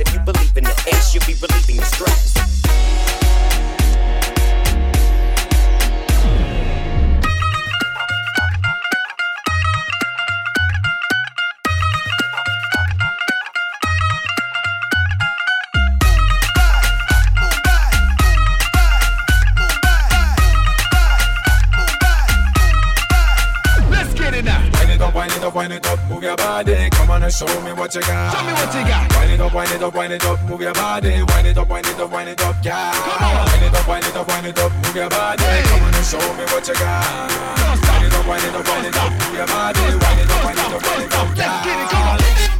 If you believe in the ass, you'll be relieving the stress. Body. Come on and show me what you got. Show me what you got. Wind it up, wind it up, wind it up, move your body. Wind it up, wind it up, wind it up, yeah. Come on. Wind it up, wind it up, wind it up, move your body. Hey. Come on and show me what you got. Wind it up, wind it up, wind it up, move your body. Wind it up, wind it up, wind it up, yeah. Get it, come on.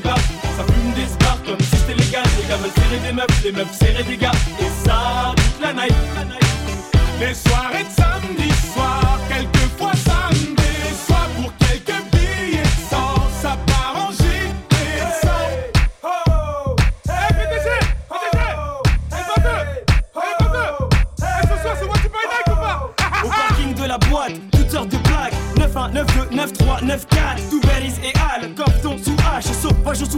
barres, ça fume des spars comme si c'était légal. Les gars veulent serrer des meufs, les meufs serrer des gars. Et ça, toute la night. Les soirées de samedi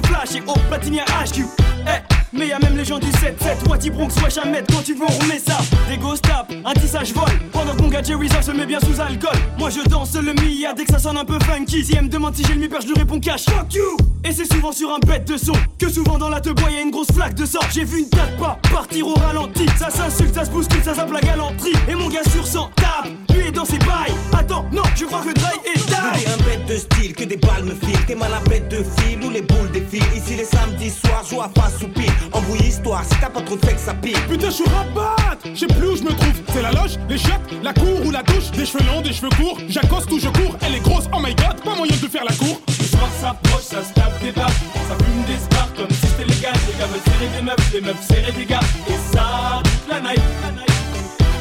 flash et au platinier HQ Eh, mais y'a même les gens du 7-7 Wati Bronx, wesh à mettre quand tu veux on remet ça. Des ghost tap, un tissage vol. Pendant que mon gars Jerry se met bien sous alcool. Moi je danse le Mia. Dès que ça sonne un peu funky Si elle me demande si j'ai le mi-père je lui réponds cash. Fuck you. Et c'est souvent sur un bête de son. Que souvent dans la te bois y'a une grosse flaque de sang. J'ai vu une date pas partir au ralenti. Ça s'insulte, ça se bouscule, ça zappe la galanterie. Et mon gars sur 100 tape, lui est dans ses bails. Attends, non, je crois que Dry est die. un bête de style, que des balles me filent. T'es mal à bête de fil ou les boules défilent. Ici les samedis soirs, joue à face ou pile. Embrouille histoire, si t'as pas trop de que ça pile. Putain, je suis rabat Je sais plus où je me trouve. C'est la loge, les chiottes, la cour ou la douche. Des cheveux longs, des cheveux courts. J'accoste ou je cours. Elle est grosse, oh my god, pas moyen de faire la cour. Le soir s'approche, ça se tape des barres, ça fume des spars comme si c'était légal. Les gars veulent serrer des meufs, les meufs serrer des gars. Et ça, toute la night.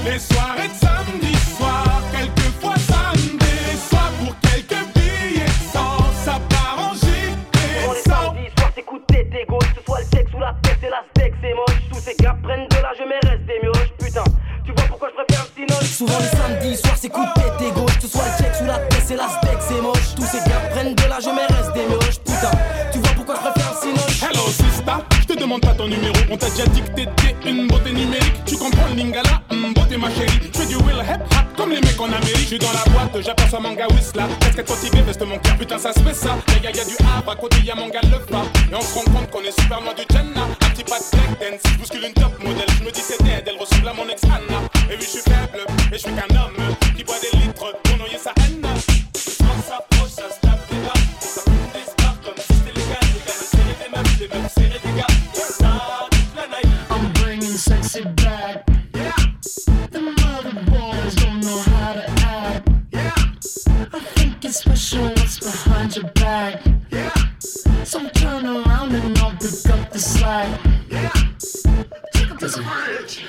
Les soirées de samedi Tous ces gars prennent de l'âge, mais restent des mioches, putain. Tu vois pourquoi je préfère le Souvent les samedis soirs, c'est coup de tête et gauche. Que ce soit le check sous la tête, c'est la demande pas ton numéro, on t'a déjà dit que t'étais une beauté numérique. Tu comprends le lingala, hum, beauté ma chérie. Je fais du will hip hop comme les mecs en Amérique. Je suis dans la boîte, j'aperçois mon gars Whistla. Casquette motivée, veste mon cœur, putain ça se fait ça. Les gars, y'a du Havre, à côté y'a mon gars le phare. Et on se rend compte qu'on est super loin du Jenna. Un petit pas de break dance, je bouscule une top modèle. Je me dis c'est dead, elle ressemble à mon ex Anna. Et oui, je suis faible, et je suis qu'un homme qui boit des litres pour noyer sa haine. Soir s'approche, especially what's behind your back. Yeah. So turn around and I'll pick up the slack. Yeah. Take up this bridge.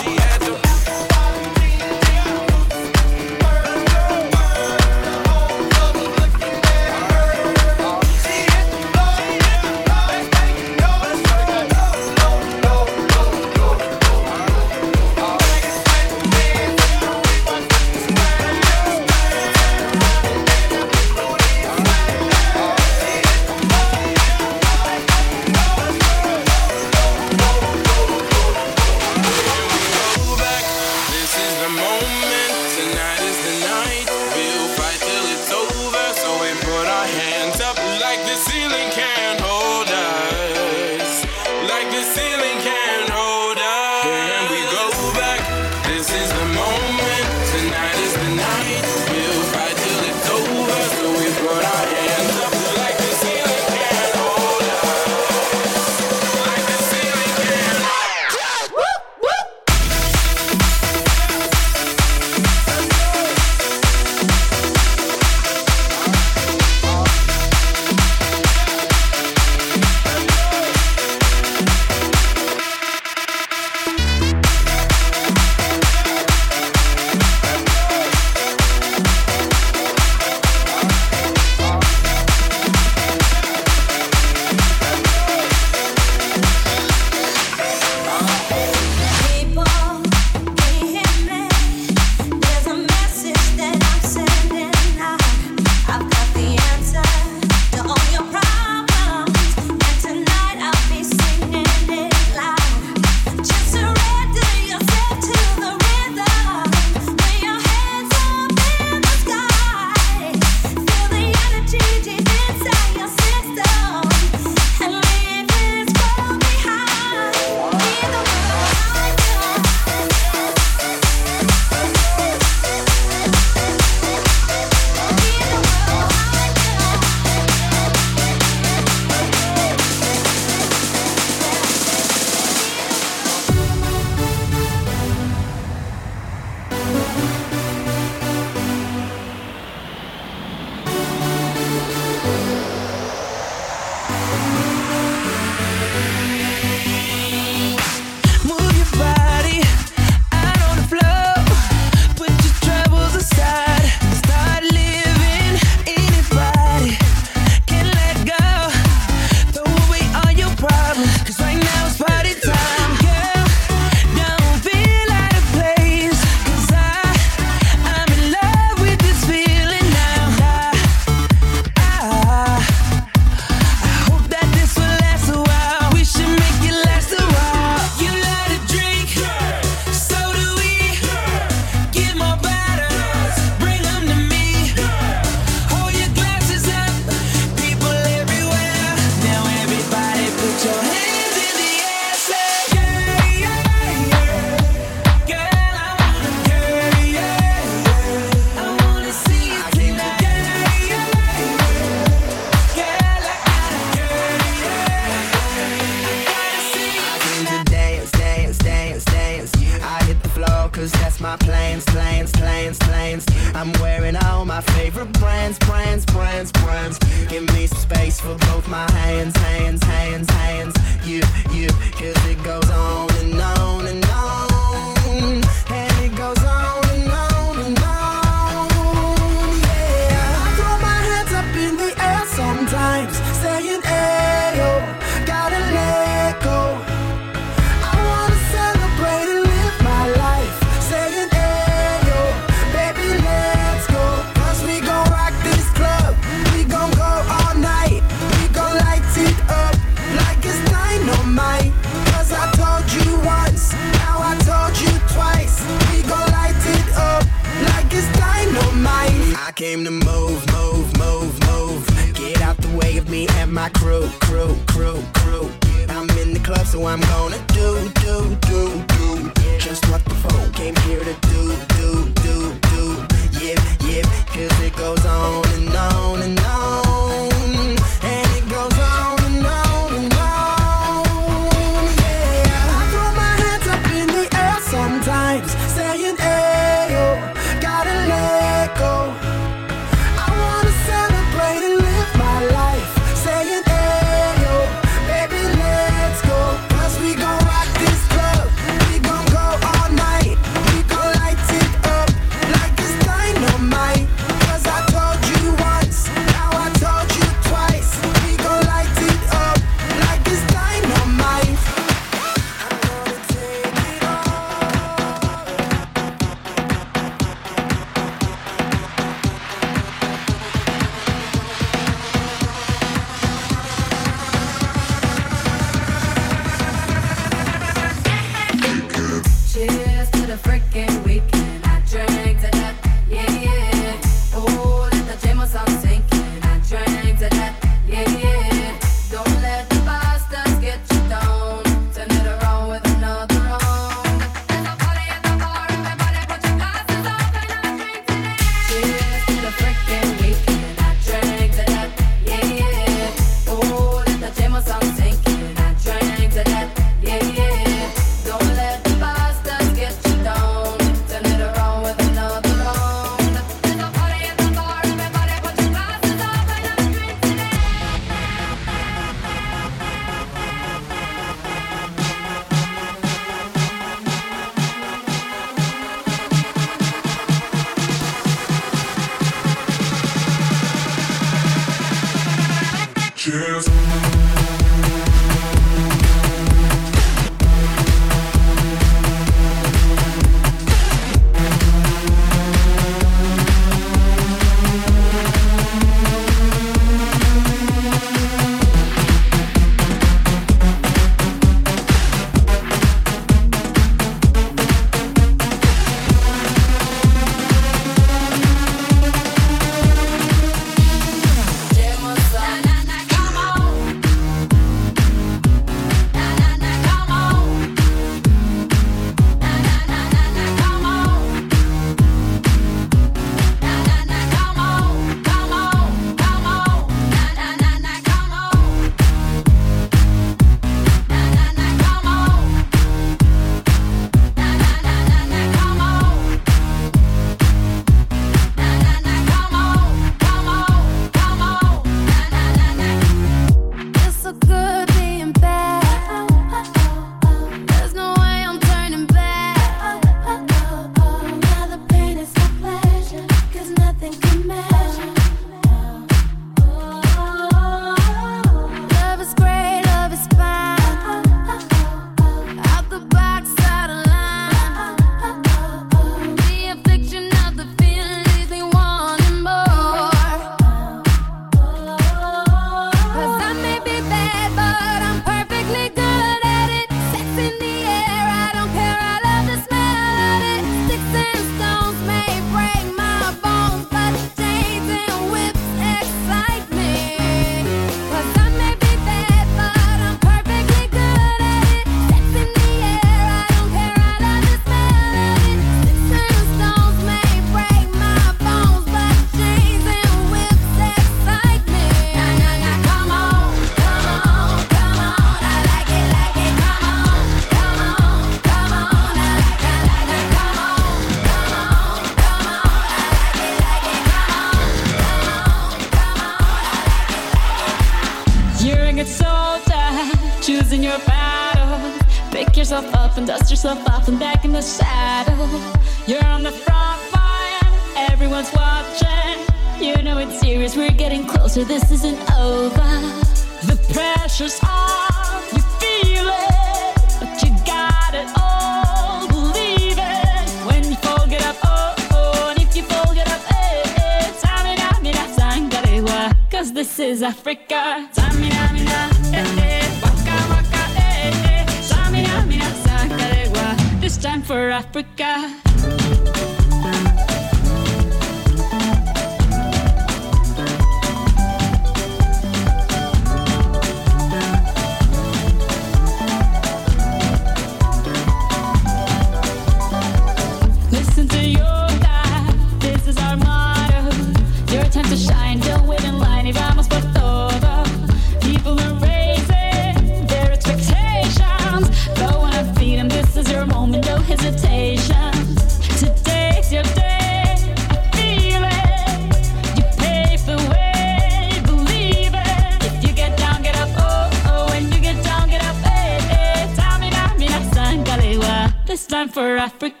Africa.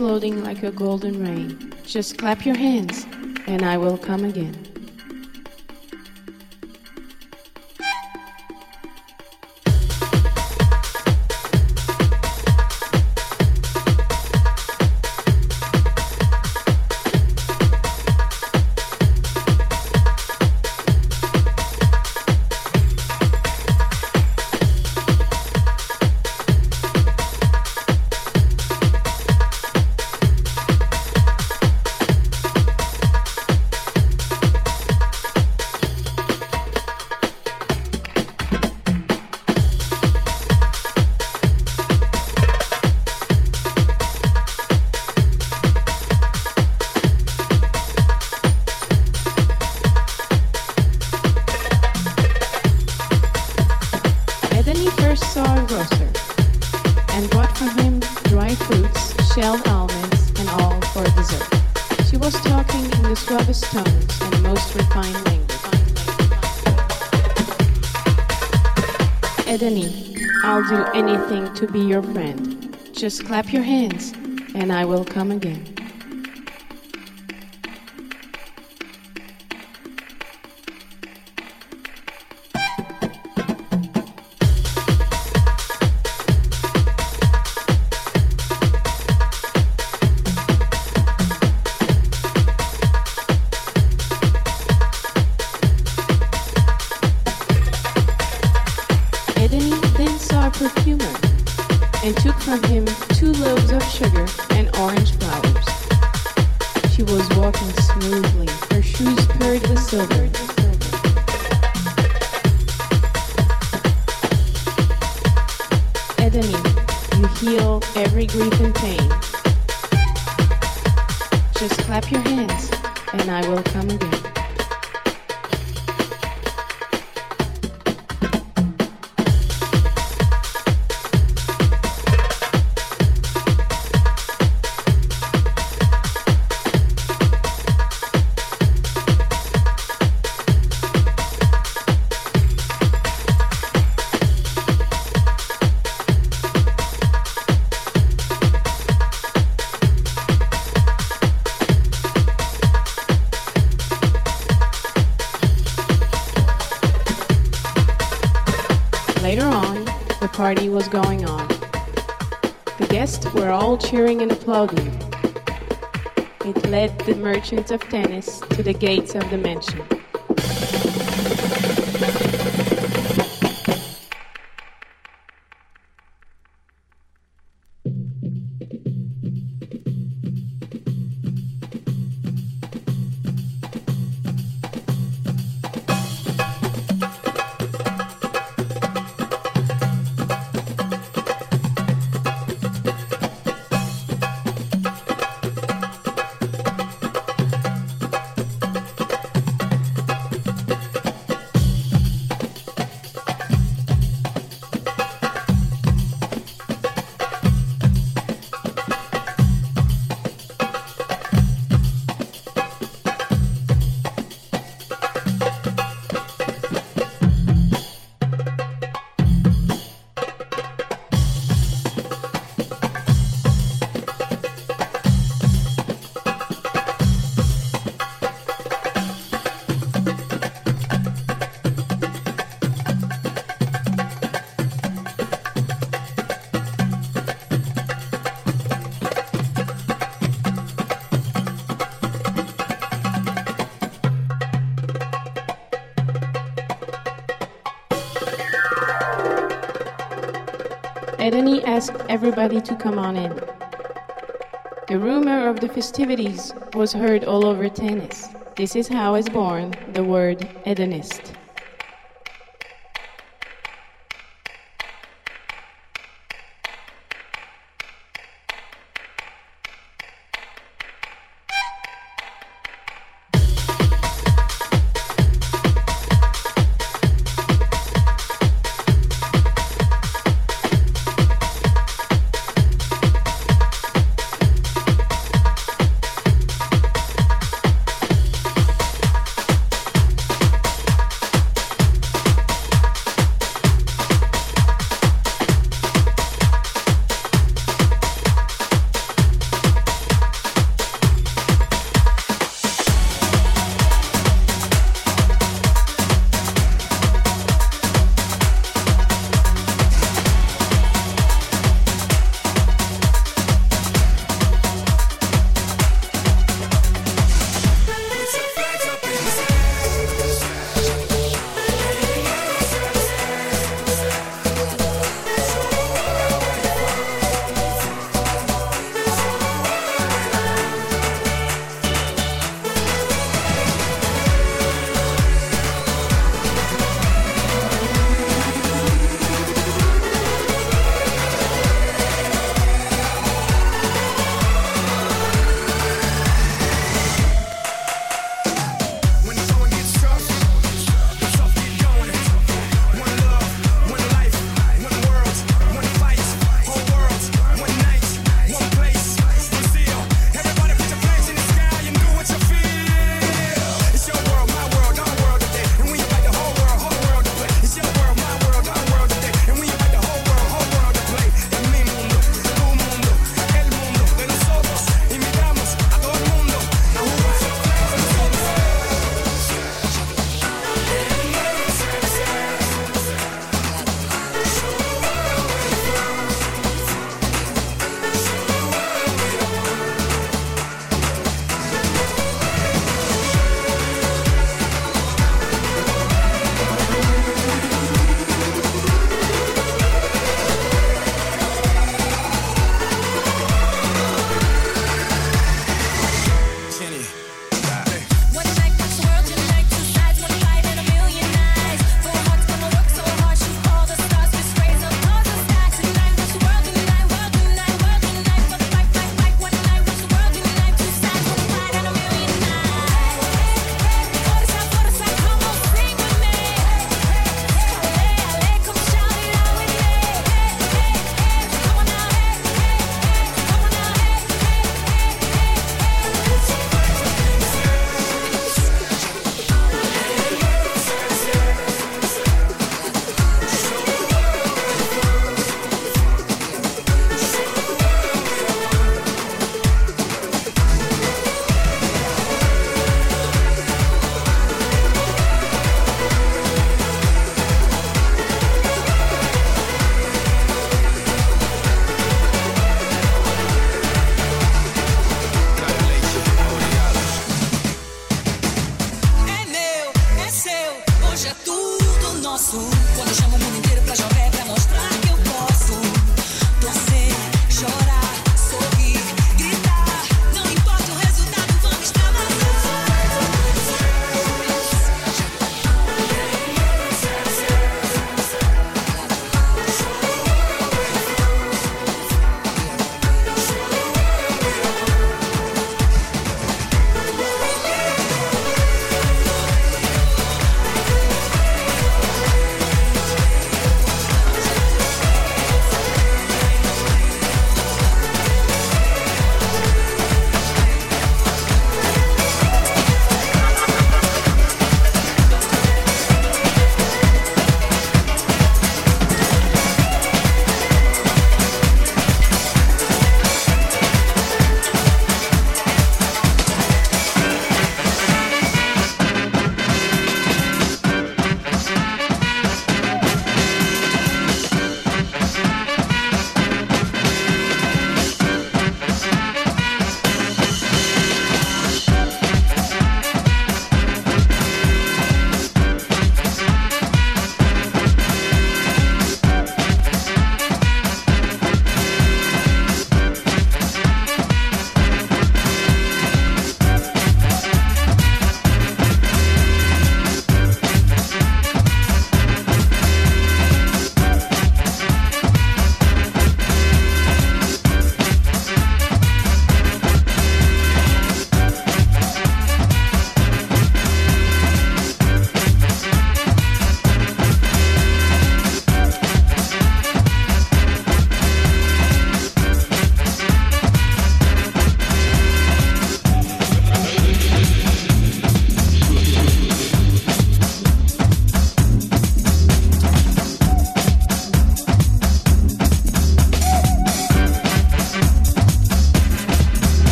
Floating like a golden rain. Just clap your hands, and I will come again. Anything to be your friend. Just clap your hands, and I will come again. The merchant of tennis to the gates of the mansion. Edeni asked everybody to come on in. The rumor of the festivities was heard all over tennis. This is how is born the word Edenist.